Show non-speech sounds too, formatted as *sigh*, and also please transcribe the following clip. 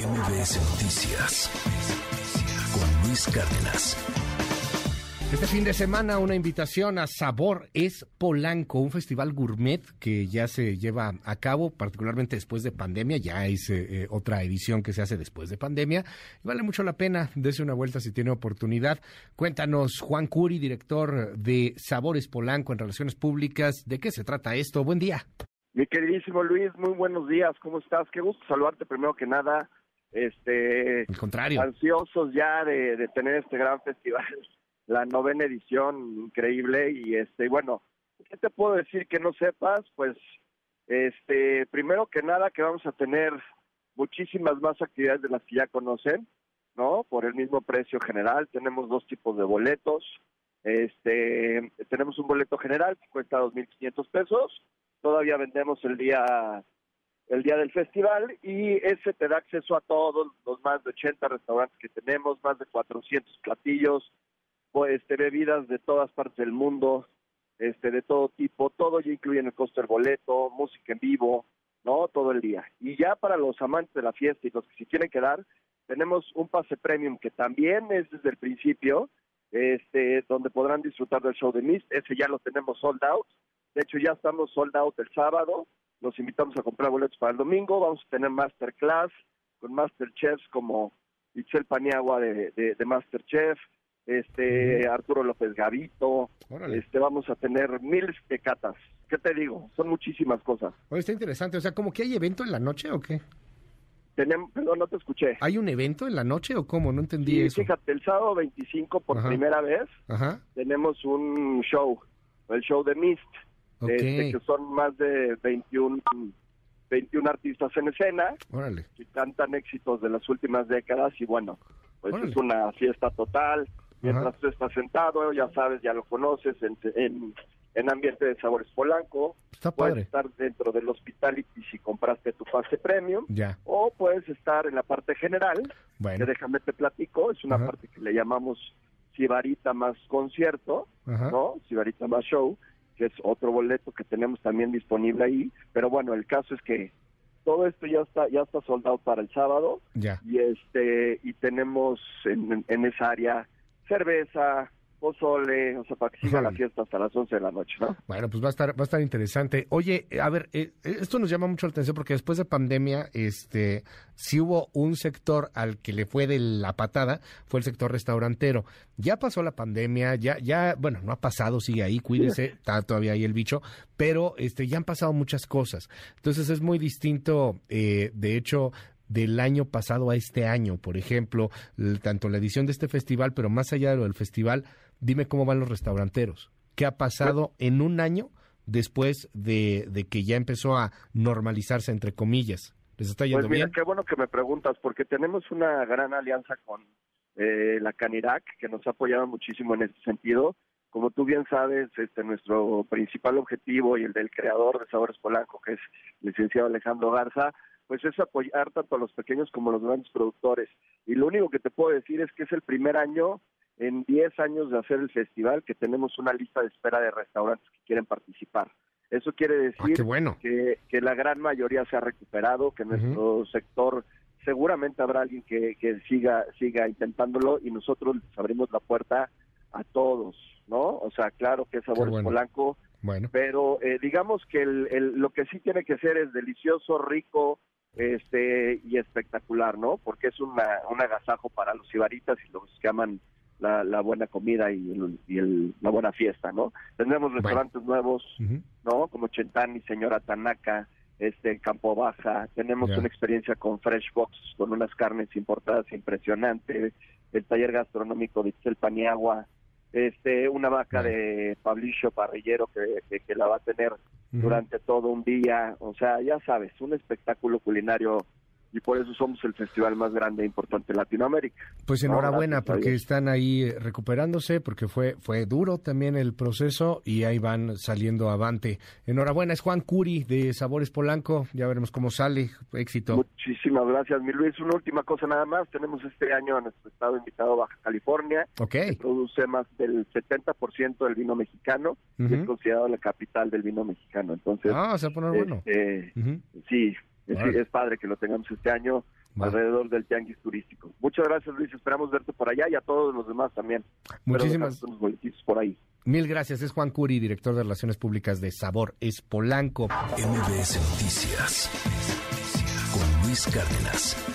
MBS Noticias con Luis Cárdenas. Este fin de semana una invitación a Sabor es Polanco, un festival gourmet que ya se lleva a cabo, particularmente después de pandemia, ya es eh, eh, otra edición que se hace después de pandemia. vale mucho la pena, dése una vuelta si tiene oportunidad. Cuéntanos, Juan Curi, director de Sabores Polanco en Relaciones Públicas, ¿de qué se trata esto? Buen día. Mi queridísimo Luis, muy buenos días, ¿cómo estás? Qué gusto saludarte primero que nada. Este, Al contrario. Ansiosos ya de, de tener este gran festival *laughs* la novena edición, increíble, y este, bueno, ¿qué te puedo decir que no sepas? Pues, este, primero que nada que vamos a tener muchísimas más actividades de las que ya conocen, ¿no? Por el mismo precio general, tenemos dos tipos de boletos, este, tenemos un boleto general que cuesta 2.500 pesos, todavía vendemos el día el día del festival y ese te da acceso a todos los más de 80 restaurantes que tenemos, más de 400 platillos, este, bebidas de todas partes del mundo, este, de todo tipo, todo ya incluye en el costo del boleto, música en vivo, ¿no? Todo el día. Y ya para los amantes de la fiesta y los que se quieren quedar, tenemos un pase premium que también es desde el principio, este, donde podrán disfrutar del show de Mist, ese ya lo tenemos sold out, de hecho ya estamos sold out el sábado, los invitamos a comprar boletos para el domingo, vamos a tener masterclass con masterchefs como Itzel Paniagua de, de, de Masterchef, este Arturo López Gavito, este vamos a tener miles de catas. ¿Qué te digo? Son muchísimas cosas. Oye, está interesante, o sea, ¿como que hay evento en la noche o qué? Tenemos, perdón, no te escuché. ¿Hay un evento en la noche o cómo? No entendí sí, eso. Fíjate, el sábado 25 por primera vez tenemos un show, el show de Mist, este, que son más de 21 21 artistas en escena Órale. que cantan éxitos de las últimas décadas y bueno, pues es una fiesta total mientras tú estás sentado, ya sabes, ya lo conoces, en, en, ambiente de sabores polanco. Está puedes estar dentro del hospitality si compraste tu pase premium. Ya. O puedes estar en la parte general, bueno. que déjame te platico, es una parte que le llamamos Sibarita más concierto, ¿no? Sibarita más show, que es otro boleto que tenemos también disponible ahí. Pero bueno, el caso es que todo esto ya está ya está soldado para el sábado ya. y este y tenemos en, en esa área cerveza, pozole, o sea, para que siga la fiesta hasta las 11 de la noche, ¿no? Bueno, pues va a estar va a estar interesante. Oye, a ver, eh, esto nos llama mucho la atención porque después de pandemia, este, si hubo un sector al que le fue de la patada, fue el sector restaurantero. Ya pasó la pandemia, ya ya, bueno, no ha pasado, sigue ahí, cuídese, *laughs* está todavía ahí el bicho, pero este ya han pasado muchas cosas. Entonces es muy distinto, eh, de hecho, del año pasado a este año, por ejemplo, tanto la edición de este festival, pero más allá de lo del festival, dime cómo van los restauranteros. ¿Qué ha pasado en un año después de, que ya empezó a normalizarse, entre comillas? ¿Les está yendo pues mira, bien? Qué bueno que me preguntas, porque tenemos una gran alianza con eh, la Canirac, que nos ha apoyado muchísimo en este sentido. Como tú bien sabes, este nuestro principal objetivo y el del creador de Sabores Polanco, que es el licenciado Alejandro Garza, pues es apoyar tanto a los pequeños como a los grandes productores. Y lo único que te puedo decir es que es el primer año en 10 años de hacer el festival que tenemos una lista de espera de restaurantes que quieren participar. Eso quiere Ah, decir qué bueno. que, que la gran mayoría se ha recuperado, que nuestro sector seguramente habrá alguien que, que siga siga intentándolo y nosotros les abrimos la puerta a todos, ¿no? O sea, claro que es sabor bueno. polanco, Bueno, pero eh, digamos que el, el- lo que sí tiene que ser es delicioso, rico este y espectacular, ¿no? Porque es una, un agasajo para los ibaritas y los que aman la, la buena comida y, el- y el- la buena fiesta, ¿no? Tendremos restaurantes nuevos, ¿no? Como Chentani, Señora Tanaka, este Campo Baja. Tenemos una experiencia con Fresh Box, con unas carnes importadas impresionantes. El taller gastronómico de Itzel Paniagua. Este, una vaca de Pablicio Parrillero que, que, que la va a tener. Durante todo un día. O sea, ya sabes, un espectáculo culinario y por eso somos el festival más grande e importante de Latinoamérica. Pues enhorabuena porque están ahí eh, recuperándose, porque fue, fue duro también el proceso y ahí van saliendo avante. Enhorabuena, es Juan Curi de Sabores Polanco, ya veremos cómo sale, éxito. Muchísimas gracias, mi Luis. Una última cosa nada más. Tenemos este año a nuestro estado invitado Baja California. Ok, que produce más del 70% del vino mexicano y es considerado la capital del vino mexicano. Entonces, ah, se va a poner bueno. este, sí, es, padre que lo tengamos este año. alrededor del tianguis turístico. Muchas gracias, Luis. Esperamos verte por allá y a todos los demás también. Muchísimas por ahí. Mil gracias. Es Juan Curi, director de Relaciones Públicas de Sabor Es Polanco. MBS Noticias con Luis Cárdenas.